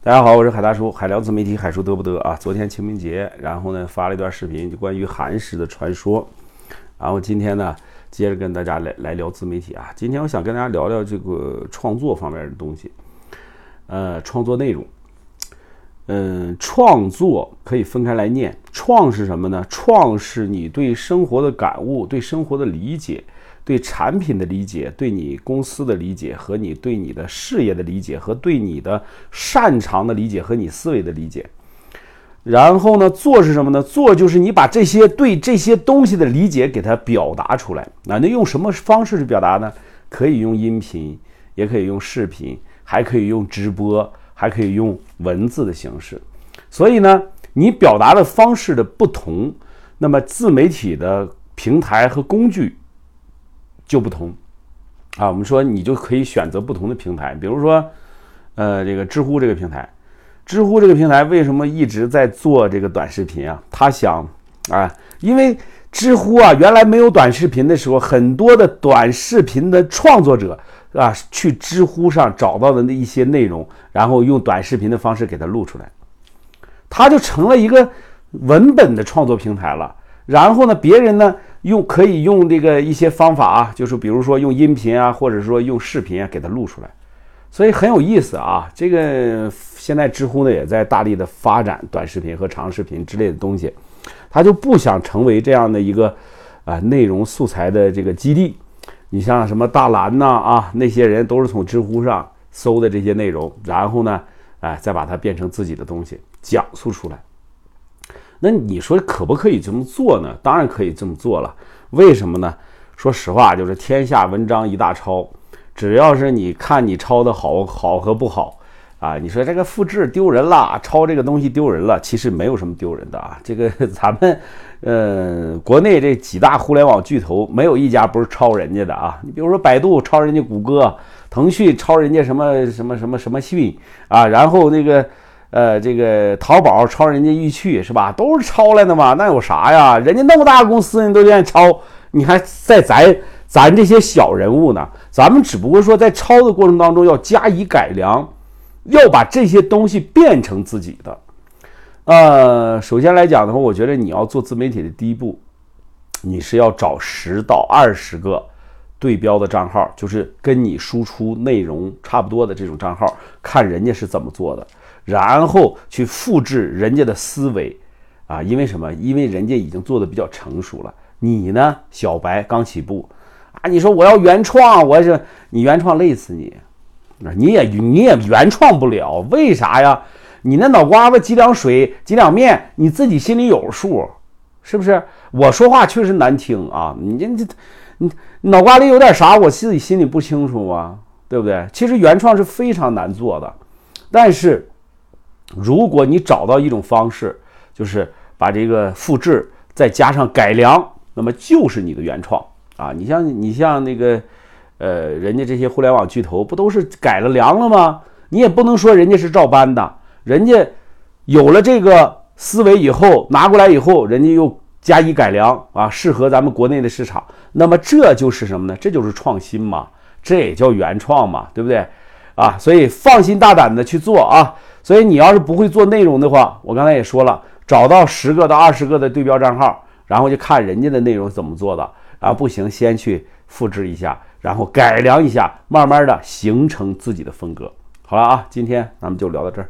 大家好，我是海大叔，海聊自媒体，海叔得不得啊？昨天清明节，然后呢发了一段视频，就关于寒食的传说。然后今天呢，接着跟大家来来聊自媒体啊。今天我想跟大家聊聊这个创作方面的东西，呃，创作内容。嗯，创作可以分开来念，创是什么呢？创是你对生活的感悟，对生活的理解。对产品的理解，对你公司的理解，和你对你的事业的理解，和对你的擅长的理解，和你思维的理解。然后呢，做是什么呢？做就是你把这些对这些东西的理解给它表达出来。那那用什么方式去表达呢？可以用音频，也可以用视频，还可以用直播，还可以用文字的形式。所以呢，你表达的方式的不同，那么自媒体的平台和工具。就不同，啊，我们说你就可以选择不同的平台，比如说，呃，这个知乎这个平台，知乎这个平台为什么一直在做这个短视频啊？他想，啊，因为知乎啊，原来没有短视频的时候，很多的短视频的创作者啊，去知乎上找到的那一些内容，然后用短视频的方式给它录出来，它就成了一个文本的创作平台了。然后呢，别人呢？用可以用这个一些方法啊，就是比如说用音频啊，或者说用视频啊，给它录出来，所以很有意思啊。这个现在知乎呢也在大力的发展短视频和长视频之类的东西，他就不想成为这样的一个啊内容素材的这个基地。你像什么大蓝呐啊，那些人都是从知乎上搜的这些内容，然后呢，哎，再把它变成自己的东西讲述出来。那你说可不可以这么做呢？当然可以这么做了。为什么呢？说实话，就是天下文章一大抄，只要是你看你抄的好好和不好啊，你说这个复制丢人了，抄这个东西丢人了，其实没有什么丢人的啊。这个 咱们，呃，国内这几大互联网巨头没有一家不是抄人家的啊。你比如说百度抄人家谷歌，腾讯抄人家什么什么什么什么讯啊，然后那个。呃，这个淘宝抄人家易趣是吧？都是抄来的嘛，那有啥呀？人家那么大公司，人都愿意抄，你还在咱咱这些小人物呢？咱们只不过说在抄的过程当中要加以改良，要把这些东西变成自己的。呃，首先来讲的话，我觉得你要做自媒体的第一步，你是要找十到二十个对标的账号，就是跟你输出内容差不多的这种账号，看人家是怎么做的。然后去复制人家的思维，啊，因为什么？因为人家已经做的比较成熟了。你呢，小白刚起步，啊，你说我要原创，我是你原创累死你，那你也你也原创不了。为啥呀？你那脑瓜子几两水几两面，你自己心里有数，是不是？我说话确实难听啊，你这这你脑瓜里有点啥，我自己心里不清楚啊，对不对？其实原创是非常难做的，但是。如果你找到一种方式，就是把这个复制再加上改良，那么就是你的原创啊！你像你像那个，呃，人家这些互联网巨头不都是改了良了吗？你也不能说人家是照搬的，人家有了这个思维以后拿过来以后，人家又加以改良啊，适合咱们国内的市场。那么这就是什么呢？这就是创新嘛，这也叫原创嘛，对不对？啊，所以放心大胆的去做啊！所以你要是不会做内容的话，我刚才也说了，找到十个到二十个的对标账号，然后就看人家的内容怎么做的，啊，不行，先去复制一下，然后改良一下，慢慢的形成自己的风格。好了啊，今天咱们就聊到这儿。